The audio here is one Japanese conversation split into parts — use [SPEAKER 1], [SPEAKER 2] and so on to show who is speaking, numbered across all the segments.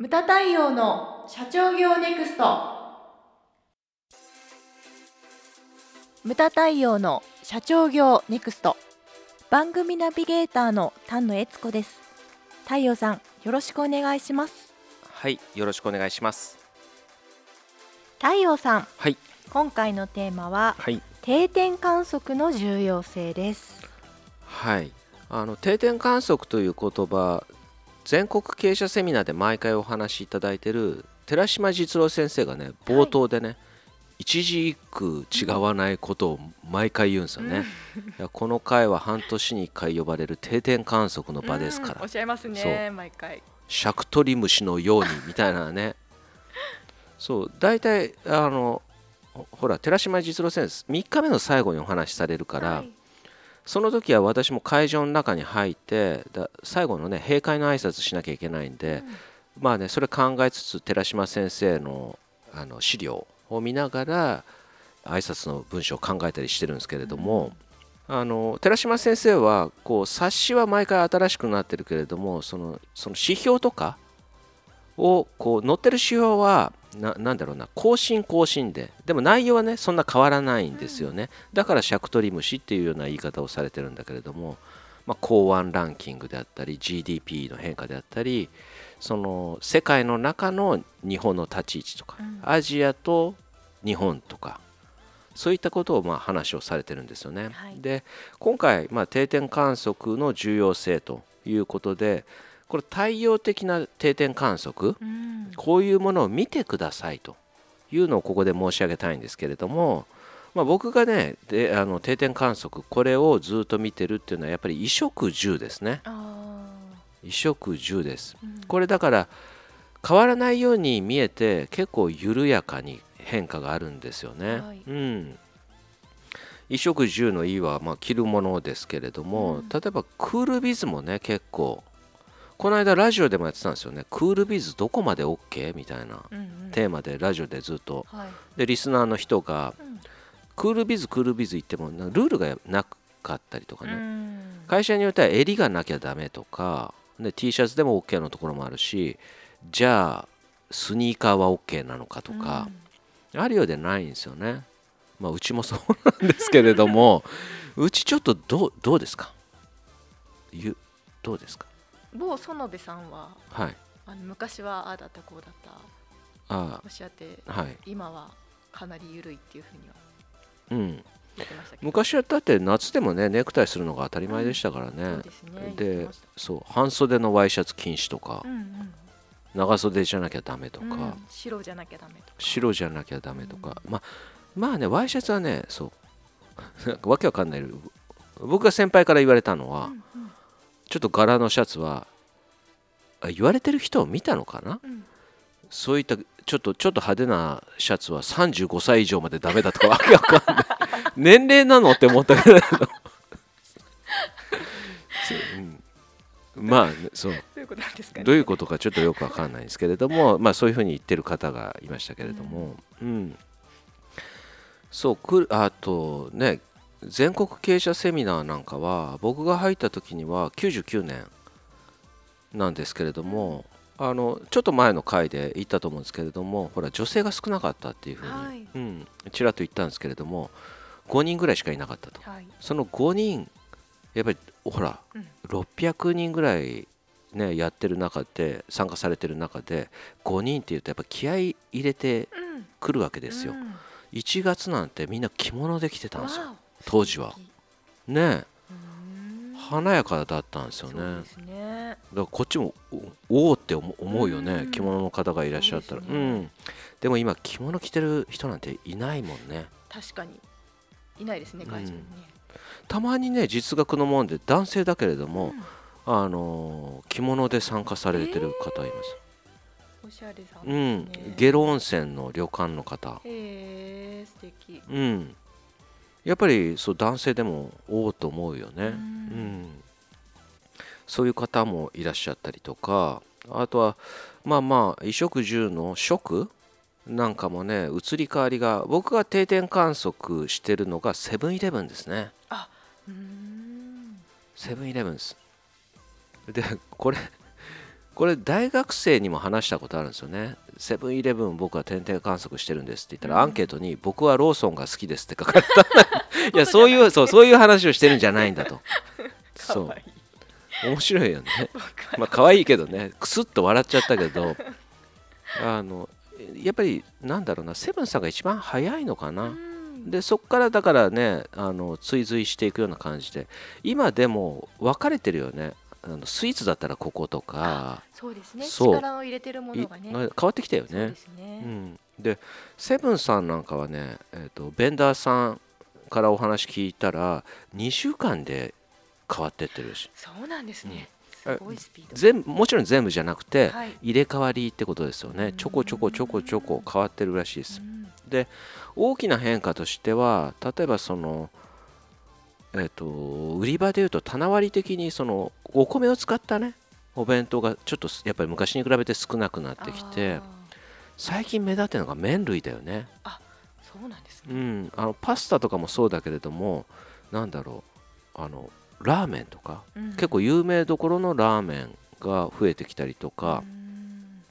[SPEAKER 1] ムタ太陽の社長業ネクスト。ムタ太陽の社長業ネクスト。番組ナビゲーターの丹野悦子です。太陽さんよろしくお願いします。
[SPEAKER 2] はい、よろしくお願いします。
[SPEAKER 1] 太陽さん
[SPEAKER 2] はい、
[SPEAKER 1] 今回のテーマは
[SPEAKER 2] はい、
[SPEAKER 1] 定点観測の重要性です。
[SPEAKER 2] はい。あの定点観測という言葉、全国経営者セミナーで毎回お話しいただいている寺島実郎先生がね、冒頭でね、一字一句違わないことを毎回言うんですよね。いやこの回は半年に1回呼ばれる定点観測の場ですから。
[SPEAKER 1] うんおっ、しゃいますね毎回。
[SPEAKER 2] シャクトリムシのようにみたいなね。そう、大体あのほほら寺島実郎先生3日目の最後にお話しされるから、
[SPEAKER 1] はい
[SPEAKER 2] その時は私も会場の中に入ってだ最後のね閉会の挨拶しなきゃいけないんで、まあねそれ考えつつ寺島先生のあの資料を見ながら挨拶の文章を考えたりしてるんですけれども、あの寺島先生はこう冊子は毎回新しくなってるけれどもそのその指標とかをこう載ってる指標はななんだろうな更新更新で。でも内容はねそんな変わらないんですよね、だからシャクトリムシっていうような言い方をされてるんだけれども、まあ、港湾ランキングであったり GDP の変化であったりその世界の中の日本の立ち位置とか、
[SPEAKER 1] うん。
[SPEAKER 2] アジアと日本とかそういったことをまあ話をされてるんですよね。
[SPEAKER 1] はい。
[SPEAKER 2] で今回、まあ、定点観測の重要性ということでこれ太陽的な定点観測
[SPEAKER 1] うん。
[SPEAKER 2] こういうものを見てくださいというのをここで申し上げたいんですけれども、まあ、僕がねであの定点観測これをずっと見てるっていうのはやっぱり衣食住ですね。
[SPEAKER 1] あ
[SPEAKER 2] 衣食住です。
[SPEAKER 1] ーうん。
[SPEAKER 2] これだから変わらないように見えて結構緩やかに変化があるんですよね、
[SPEAKER 1] はい。
[SPEAKER 2] うん。衣食住の「衣」はまあ着るものですけれども、
[SPEAKER 1] うん。
[SPEAKER 2] 例えばクールビズもね結構この間ラジオでもやってたんですよね。クールビズどこまで OK? みたいな
[SPEAKER 1] うんうん。
[SPEAKER 2] テーマでラジオでずっと。
[SPEAKER 1] はい。
[SPEAKER 2] でリスナーの人が
[SPEAKER 1] うん。
[SPEAKER 2] クールビズクールビズ言ってもルールがなかったりとかね、
[SPEAKER 1] うん。
[SPEAKER 2] 会社によっては襟がなきゃダメとかで T シャツでも OK のところもあるしじゃあスニーカーは OK なのかとか、あるようでないんですよね。まあうちもそうなんですけれども。うちちょっとどうどうですか？ゆどうですか？
[SPEAKER 1] うん某園部さんは
[SPEAKER 2] はい。
[SPEAKER 1] あの昔はああだったこうだった。
[SPEAKER 2] あ
[SPEAKER 1] おっしゃって
[SPEAKER 2] あはい。
[SPEAKER 1] 今はかなり緩いっていうふうには
[SPEAKER 2] うん。昔はだって夏でもねネクタイするのが当たり前でしたからね、
[SPEAKER 1] そうですね
[SPEAKER 2] でそう半袖のワイシャツ禁止とか、
[SPEAKER 1] うんうん
[SPEAKER 2] 長袖じゃなきゃダメとか、
[SPEAKER 1] うん白じゃなきゃダメとか。
[SPEAKER 2] 白じゃなきゃダメとか、まあまあねワイシャツはねそうわけわかんない。僕が先輩から言われたのは、
[SPEAKER 1] うんうん
[SPEAKER 2] ちょっと柄のシャツはあ言われてる人を見たのかな？
[SPEAKER 1] うん。
[SPEAKER 2] そういったちょっとちょっと派手なシャツは35歳以上までダメだとかわけわかんない。年齢なのって思ったけど そううん。まあねそう。
[SPEAKER 1] どういうことなんですかね？
[SPEAKER 2] どういうことかちょっとよくわかんないんですけれども、まあ、そういうふうに言ってる方がいましたけれども、うん。そうくあとね全国経営者セミナーなんかは僕が入った時には99年なんですけれどもあのちょっと前の回で言ったと思うんですけれどもほら女性が少なかったっていうふうに、
[SPEAKER 1] はい。
[SPEAKER 2] うん、ちらっと言ったんですけれども5人ぐらいしかいなかったと。
[SPEAKER 1] はい。
[SPEAKER 2] その5人やっぱりほら
[SPEAKER 1] うん。
[SPEAKER 2] 600人ぐらいねやってる中で参加されてる中で5人っていうとやっぱ気合い入れて
[SPEAKER 1] うん。
[SPEAKER 2] くるわけですよ、
[SPEAKER 1] うん。
[SPEAKER 2] 1月なんてみんな着物で着てたんですよ。
[SPEAKER 1] わ
[SPEAKER 2] 当時は。
[SPEAKER 1] お
[SPEAKER 2] ねえ。
[SPEAKER 1] うん。
[SPEAKER 2] 華やかだったんですよね。
[SPEAKER 1] ね。
[SPEAKER 2] だからこっちもおおーって思思うよね、
[SPEAKER 1] うん。
[SPEAKER 2] 着物の方がいらっしゃったら。う
[SPEAKER 1] そう
[SPEAKER 2] ん。でも今着物着てる人なんていないもんね。
[SPEAKER 1] 確かに。いないですね会場にね。
[SPEAKER 2] たまにね実学のもんで男性だけれども、
[SPEAKER 1] うん。
[SPEAKER 2] あのー着物で参加されてる方います、
[SPEAKER 1] おしゃれさん
[SPEAKER 2] うん。下呂温泉の旅館の方。
[SPEAKER 1] へえ素敵。
[SPEAKER 2] うんやっぱりそう男性でもおおと思うよね、
[SPEAKER 1] う
[SPEAKER 2] うん。んそういう方もいらっしゃったりとかあとはまあまあ衣食住の食なんかもね移り変わりが僕が定点観測してるのがセブンイレブンですね。
[SPEAKER 1] うーん。
[SPEAKER 2] セブンイレブンです。でこれこれ大学生にも話したことあるんですよね。セブンイレブン僕は天体観測してるんですって言ったら、
[SPEAKER 1] うん。
[SPEAKER 2] アンケートに僕はローソンが好きですって書かれた。いやそういうそうそういう話をしてるんじゃないんだと。そう。面白いよね。まあ可愛いけどね。クスッと笑っちゃったけど。あのやっぱりなんだろうなセブンさんが一番早いのかな、
[SPEAKER 1] うん。
[SPEAKER 2] でそこからだからねあの追随していくような感じで。今でも分かれてるよねあのスイーツだったらこことか
[SPEAKER 1] そうですね。
[SPEAKER 2] そう。
[SPEAKER 1] 力を入れてるも
[SPEAKER 2] い
[SPEAKER 1] のがね。
[SPEAKER 2] 変わってきたよ
[SPEAKER 1] そうで
[SPEAKER 2] ね。うん、でセブンさんなんかはね、えー、とベンダーさんからお話聞いたら2週間で変わってってるし。
[SPEAKER 1] そうなんですね、
[SPEAKER 2] うん。
[SPEAKER 1] すごいスピード。
[SPEAKER 2] 全部もちろん全部じゃなくて
[SPEAKER 1] はい。
[SPEAKER 2] 入れ替わりってことですよね。
[SPEAKER 1] うん。
[SPEAKER 2] ちょこちょこちょこちょこ変わってるらしいです。
[SPEAKER 1] うん。
[SPEAKER 2] 大きな変化としては例えばそのえっ、と売り場でいうと棚割り的にそのお米を使ったねお弁当がちょっとやっぱり昔に比べて少なくなってきて
[SPEAKER 1] あ
[SPEAKER 2] 最近目立ってるのが麺類だよね。
[SPEAKER 1] ーそうなんです
[SPEAKER 2] う
[SPEAKER 1] ね、
[SPEAKER 2] ん。あのパスタとかもそうだけれどもなんだろうあのラーメンとか
[SPEAKER 1] うん。
[SPEAKER 2] 結構有名どころのラーメンが増えてきたりとか
[SPEAKER 1] うん。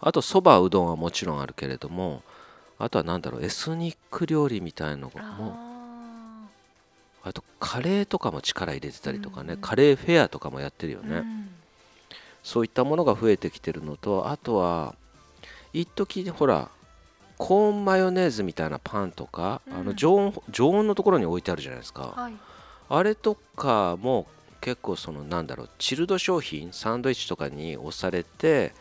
[SPEAKER 2] あとそばうどんはもちろんあるけれどもあとはなんだろうエスニック料理みたいのも
[SPEAKER 1] あ
[SPEAKER 2] あとカレーとかも力入れてたりとかね、
[SPEAKER 1] うん。
[SPEAKER 2] カレーフェアとかもやってるよね、
[SPEAKER 1] ーうん。
[SPEAKER 2] そういったものが増えてきてるのとあとは一時ほらコーンマヨネーズみたいなパンとか、
[SPEAKER 1] うん。
[SPEAKER 2] あの常温常温のところに置いてあるじゃないですか、
[SPEAKER 1] はい。
[SPEAKER 2] あれとかも結構そのなんだろうチルド商品サンドイッチとかに押されて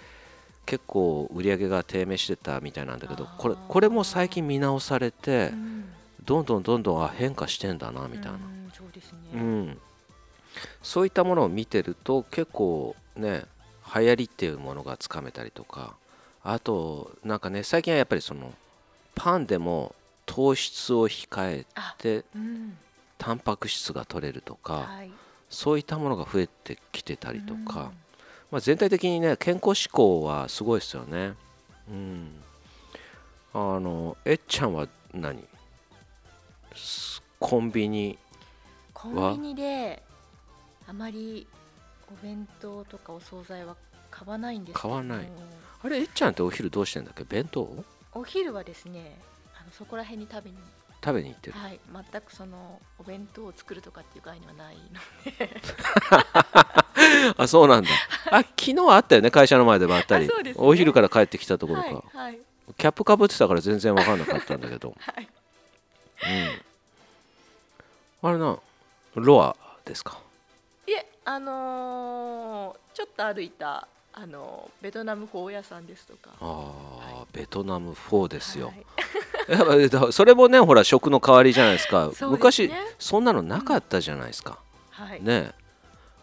[SPEAKER 2] 結構売り上げが低迷してたみたいなんだけどこれこれも最近見直されて
[SPEAKER 1] うん
[SPEAKER 2] どんどんどんどんあ変化してんだなみたいな。
[SPEAKER 1] うんそうですね、
[SPEAKER 2] うん、そういったものを見てると結構ね流行りっていうものがつかめたりとかあとなんかね最近はやっぱりそのパンでも糖質を控え
[SPEAKER 1] あ
[SPEAKER 2] て
[SPEAKER 1] うん。
[SPEAKER 2] タンパク質が取れるとか
[SPEAKER 1] はい。
[SPEAKER 2] そういったものが増えてきてたりとか、
[SPEAKER 1] うん。
[SPEAKER 2] まあ、全体的にね健康志向はすごいですよね。うん。あのえっちゃんは何？すコンビニ
[SPEAKER 1] コンビニであまりお弁当とかお惣菜は買わないんですけど
[SPEAKER 2] 買わない。あれえっちゃんってお昼どうしてんだっけ？弁当？
[SPEAKER 1] お昼はですねあのそこら辺に食べに。
[SPEAKER 2] 食べに行ってる？
[SPEAKER 1] はい。全くそのお弁当を作るとかっていう概念はないの
[SPEAKER 2] あそうなんだ。あ昨日あったよね会社の前でばったり、
[SPEAKER 1] ね。
[SPEAKER 2] お昼から帰ってきたところか、
[SPEAKER 1] はいはい。
[SPEAKER 2] キャップかぶってたから全然分かんなかったんだけど、
[SPEAKER 1] はい。
[SPEAKER 2] うん、あれなロアですか？
[SPEAKER 1] いえあのーちょっと歩いたあのベトナムフォー屋さんですとか。
[SPEAKER 2] あー、ベトナムフォーですよ、
[SPEAKER 1] はい。
[SPEAKER 2] それもねほら食の代わりじゃないですか。
[SPEAKER 1] ね。
[SPEAKER 2] 昔そんなのなかったじゃないですか、
[SPEAKER 1] はい。
[SPEAKER 2] ね。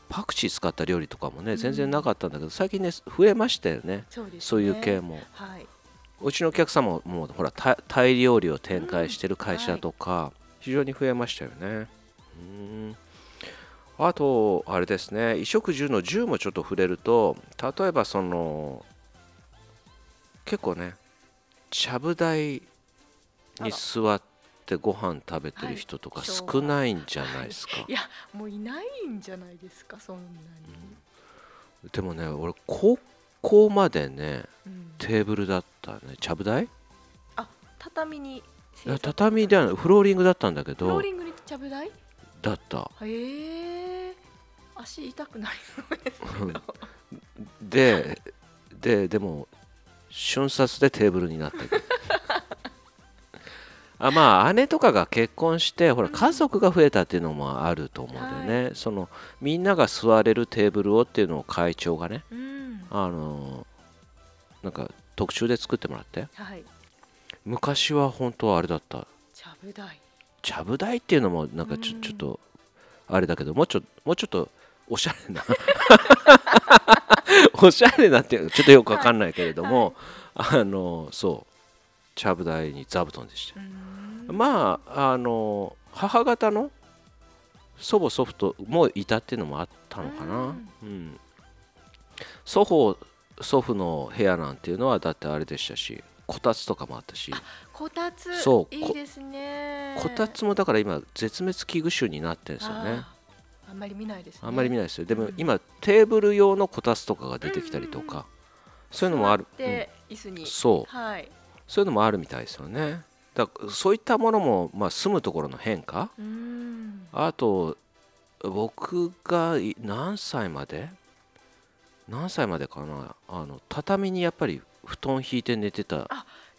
[SPEAKER 2] パクチー使った料理とかもね
[SPEAKER 1] うん。
[SPEAKER 2] 全然なかったんだけど、最近ね増えましたよね。
[SPEAKER 1] ね。
[SPEAKER 2] そういう系も。
[SPEAKER 1] はい。う
[SPEAKER 2] ちのお客様ももうほらタイタイ料理を展開してる会社とか、非常に増えましたよね。うん。あとあれですね。衣食住の住もちょっと触れると例えばその結構ねちゃぶ台に座ってご飯食べてる人とか
[SPEAKER 1] はい
[SPEAKER 2] 少ないんじゃないですか、
[SPEAKER 1] い。やもういないんじゃないですかそんなに、
[SPEAKER 2] でもね俺高校までね
[SPEAKER 1] うん。
[SPEAKER 2] テーブルだったね。ちゃぶ台？い
[SPEAKER 1] 畳に
[SPEAKER 2] や畳ではないフローリングだったんだけど。
[SPEAKER 1] フローリングにちゃぶ台
[SPEAKER 2] だった。
[SPEAKER 1] へえ足痛くなりそうです
[SPEAKER 2] でででも瞬殺でテーブルになったけど。あまあ姉とかが結婚してほら
[SPEAKER 1] うん。
[SPEAKER 2] 家族が増えたっていうのもあると思うんだよね、そのみんなが座れるテーブルをっていうのを会長がね
[SPEAKER 1] うん。
[SPEAKER 2] あのなんか特注で作ってもらって。
[SPEAKER 1] はい
[SPEAKER 2] 昔は本当はあれだった。
[SPEAKER 1] ちゃぶ台。
[SPEAKER 2] ちゃぶ台っていうのもなんかちょ,、
[SPEAKER 1] うん。
[SPEAKER 2] ちょっとあれだけどもうちょもうちょっとおしゃれな。おしゃれなっていうのちょっとよくわかんないけれども、あのそう。ちゃぶ台に座布団でした。まああの母方の祖母祖父ともいたっていうのもあったのかな、
[SPEAKER 1] うん。
[SPEAKER 2] うん。祖父祖父の部屋なんていうのはだってあれでしたしこたつとかもあったし。
[SPEAKER 1] こたつ。
[SPEAKER 2] そう
[SPEAKER 1] いいですね。
[SPEAKER 2] こたつもだから今絶滅危惧種になってるんですよね。
[SPEAKER 1] あんまり見ないですね。
[SPEAKER 2] あんまり見ないですよ。でも
[SPEAKER 1] うん。
[SPEAKER 2] 今テーブル用のこたつとかが出てきたりとかそういうのもある。
[SPEAKER 1] 座って椅子に、
[SPEAKER 2] うん。そう。
[SPEAKER 1] はい。
[SPEAKER 2] そういうのもあるみたいですよね。だからそういったものも、まあ、住むところの変化。あと僕がい何歳まで？何歳までかな？あの畳にやっぱり布団引いて寝てた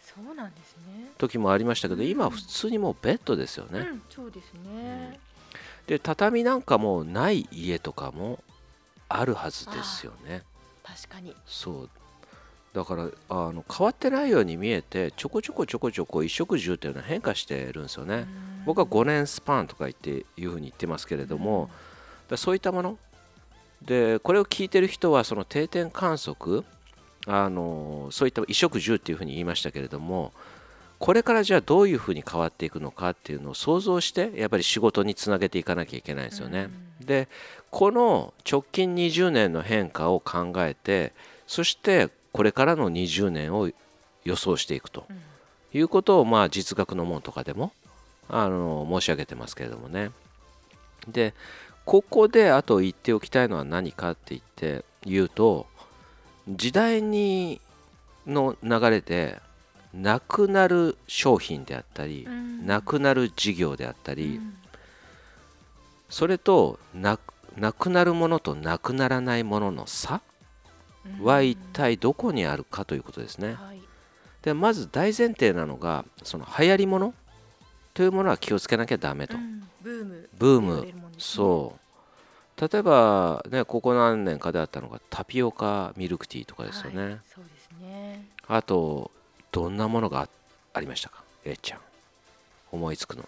[SPEAKER 1] そうなんですね。
[SPEAKER 2] 時もありましたけど
[SPEAKER 1] うん。
[SPEAKER 2] 今は普通にもうベッドですよね、
[SPEAKER 1] うんそうですね、
[SPEAKER 2] で畳なんかもない家とかもあるはずですよね。
[SPEAKER 1] 確かに。
[SPEAKER 2] そう。だからあの変わってないように見えてちょこちょこちょこちょこ衣食住っていうのは変化してるんですよね、僕は5年スパンとか言っていうふうに言ってますけれども、だそういったもの。でこれを聞いてる人はその定点観測あのそういった衣食住っていうふうに言いましたけれどもこれからじゃあどういうふうに変わっていくのかっていうのを想像してやっぱり仕事につなげていかなきゃいけないんですよね。でこの直近20年の変化を考えてそしてこれからの20年を予想していくと
[SPEAKER 1] うん
[SPEAKER 2] いうことをまあ実学の門とかでもあの申し上げてますけれどもね。でここであと言っておきたいのは何かって言って言うと時代にの流れでなくなる商品であったり、
[SPEAKER 1] うん。
[SPEAKER 2] なくなる事業であったり、
[SPEAKER 1] うん。
[SPEAKER 2] それとななくなるものとなくならないものの差は一体どこにあるかということですね。
[SPEAKER 1] はい。
[SPEAKER 2] でまず大前提なのがその流行りものというものは気をつけなきゃダメと。
[SPEAKER 1] うん。ブーム。ね。
[SPEAKER 2] そう例えばねここ何年かであったのがタピオカミルクティーとかですよね、
[SPEAKER 1] はいそうですね。
[SPEAKER 2] あとどんなものがあありましたか？えっちゃん。思いつくの。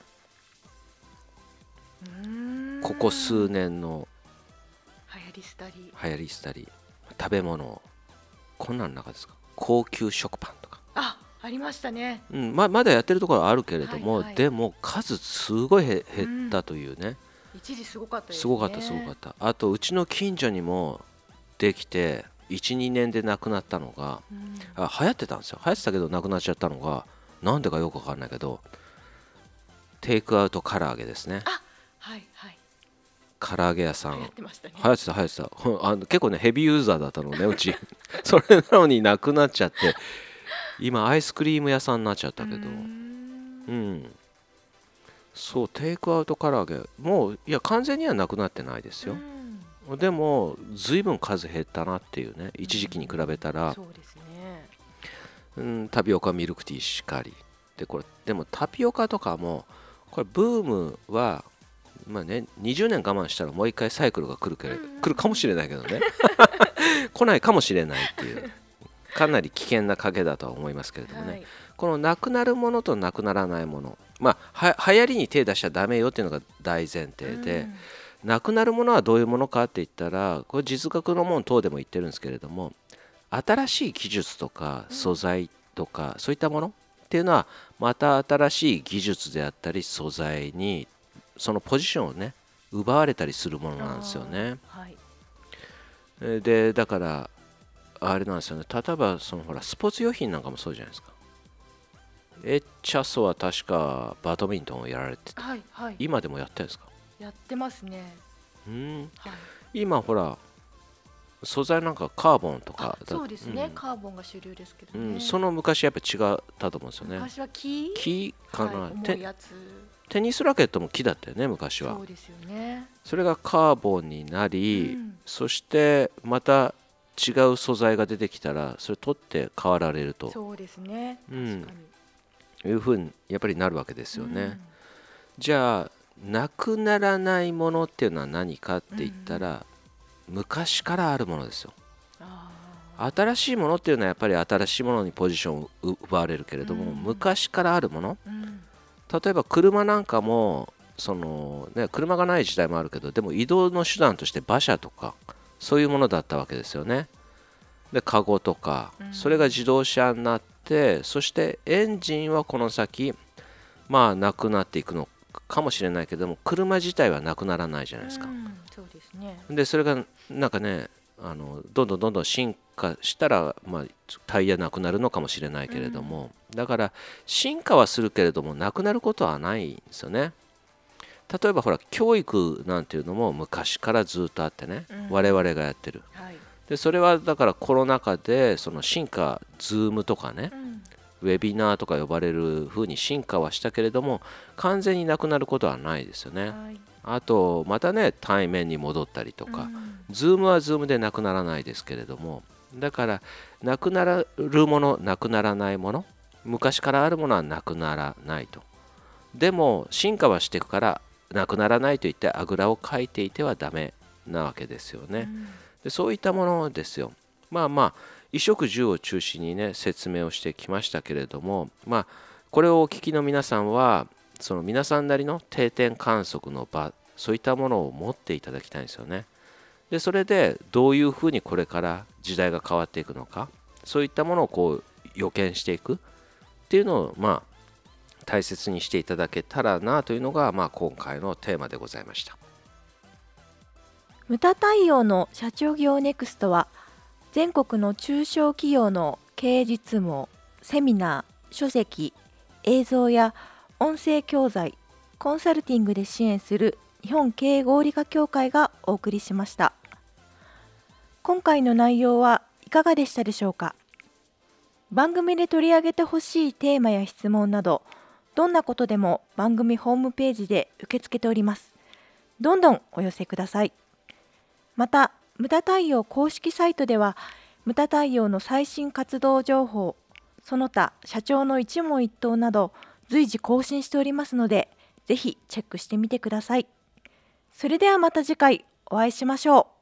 [SPEAKER 2] ここ数年の
[SPEAKER 1] 流行りしたり。
[SPEAKER 2] 流行りしたり。食べ物。こんなんの中ですか？高級食パンとか、
[SPEAKER 1] あありましたね。
[SPEAKER 2] うんままだやってるところはあるけれども、
[SPEAKER 1] はいはい。
[SPEAKER 2] でも数すごいへ減ったというね、
[SPEAKER 1] 一時すごかったですね。
[SPEAKER 2] すごかったすごかった。あとうちの近所にもできて12年で亡くなったのが
[SPEAKER 1] うん。
[SPEAKER 2] あ流行ってたんですよ。流行ってたけどなくなっちゃったのがなんでかよくわかんないけどテイクアウト唐揚げですね。
[SPEAKER 1] はいはい。
[SPEAKER 2] 唐揚げ屋さん。
[SPEAKER 1] 流行ってましたね。
[SPEAKER 2] 流行ってた流行ってた。あの結構ねヘビーユーザーだったのねうち。それなのになくなっちゃって今アイスクリーム屋さんになっちゃったけど。
[SPEAKER 1] う
[SPEAKER 2] んそうテイクアウト唐揚げ。もういや完全にはなくなってないですよ。
[SPEAKER 1] うん。
[SPEAKER 2] でも随分数減ったなっていうね。一時期に比べたら、
[SPEAKER 1] そうですね。
[SPEAKER 2] うん、タピオカミルクティーしかり。でこれでもタピオカとかもこれブームはまあね20年我慢したらもう一回サイクルが来るけれど、
[SPEAKER 1] うん
[SPEAKER 2] 来るかもしれないけどね。来ないかもしれないっていう。かなり危険な賭けだとは思いますけれどもね、
[SPEAKER 1] はい
[SPEAKER 2] このなくなるものとなくならないもの。まあは流行りに手出しちゃダメよっていうのが大前提で、
[SPEAKER 1] うん。
[SPEAKER 2] なくなるものはどういうものかって言ったらこれ実学の門等でも言ってるんですけれども新しい技術とか素材とか、そういったものっていうのはまた新しい技術であったり素材にそのポジションをね奪われたりするものなんですよね。
[SPEAKER 1] はい。
[SPEAKER 2] えーでだからあれなんですよね。例えばそのほらスポーツ用品なんかもそうじゃないですか。エッチャソは確かバドミントンをやられてて
[SPEAKER 1] はいはい。
[SPEAKER 2] 今でもやってるんですか？
[SPEAKER 1] やってますね。
[SPEAKER 2] うん。
[SPEAKER 1] はい。
[SPEAKER 2] 今ほら素材なんかカーボンとか
[SPEAKER 1] そうですね、
[SPEAKER 2] うん。
[SPEAKER 1] カーボンが主流ですけどね、
[SPEAKER 2] うん。その昔やっぱ違ったと思うんですよね。
[SPEAKER 1] 昔は木？
[SPEAKER 2] 木？かな、
[SPEAKER 1] はい、
[SPEAKER 2] テニスラケットも木だったよね昔は。
[SPEAKER 1] そうですよね。
[SPEAKER 2] それがカーボンになり、
[SPEAKER 1] うん。
[SPEAKER 2] そしてまた違う素材が出てきたらそれ取って変わられると。
[SPEAKER 1] そうですね。
[SPEAKER 2] うん。
[SPEAKER 1] 確かに
[SPEAKER 2] いうふうにやっぱりなるわけですよね、
[SPEAKER 1] うん。
[SPEAKER 2] じゃあなくならないものっていうのは何かって言ったら、昔からあるものですよ。
[SPEAKER 1] あ
[SPEAKER 2] 新しいものっていうのはやっぱり新しいものにポジションを奪われるけれども、
[SPEAKER 1] うん。
[SPEAKER 2] 昔からあるもの。例えば車なんかもその、ね、車がない時代もあるけどでも移動の手段として馬車とかそういうものだったわけですよね。でカゴとか
[SPEAKER 1] うん。
[SPEAKER 2] それが自動車になってそしてエンジンはこの先まあなくなっていくのかもしれないけども車自体はなくならないじゃないですか。
[SPEAKER 1] うんそうですね。
[SPEAKER 2] でそれがなんかねあのどんどんどんどん進化したら、まあ、タイヤなくなるのかもしれないけれども、だから進化はするけれどもなくなることはないんですよね。例えばほら教育なんていうのも昔からずっとあってね、
[SPEAKER 1] うん。
[SPEAKER 2] 我々がやってる。
[SPEAKER 1] はい
[SPEAKER 2] でそれはだからコロナ禍でその進化 Zoom とかね
[SPEAKER 1] うん。
[SPEAKER 2] ウェビナーとか呼ばれる風に進化はしたけれども完全になくなることはないですよね。
[SPEAKER 1] はい。
[SPEAKER 2] あとまたね対面に戻ったりとか、
[SPEAKER 1] うん。
[SPEAKER 2] Zoom は Zoom でなくならないですけれどもだからなくなるものなくならないもの昔からあるものはなくならないと。でも進化はしていくからなくならないと言ってあぐらをかいていてはダメなわけですよね、でそういったものですよ。まあまあ衣食住を中心にね説明をしてきましたけれどもまあこれをお聞きの皆さんはその皆さんなりの定点観測の場そういったものを持っていただきたいんですよね。でそれでどういうふうにこれから時代が変わっていくのかそういったものをこう予見していくっていうのをまあ大切にしていただけたらなというのがまあ今回のテーマでございました。
[SPEAKER 1] 無駄対応の社長業ネクストは全国の中小企業の経営実務セミナー書籍映像や音声教材コンサルティングで支援する日本経営合理化協会がお送りしました。今回の内容はいかがでしたでしょうか？番組で取り上げてほしいテーマや質問などどんなことでも番組ホームページで受け付けております。どんどんお寄せください。また無駄太陽公式サイトでは無駄太陽の最新活動情報その他社長の一問一答など随時更新しておりますのでぜひチェックしてみてください。それではまた次回お会いしましょう。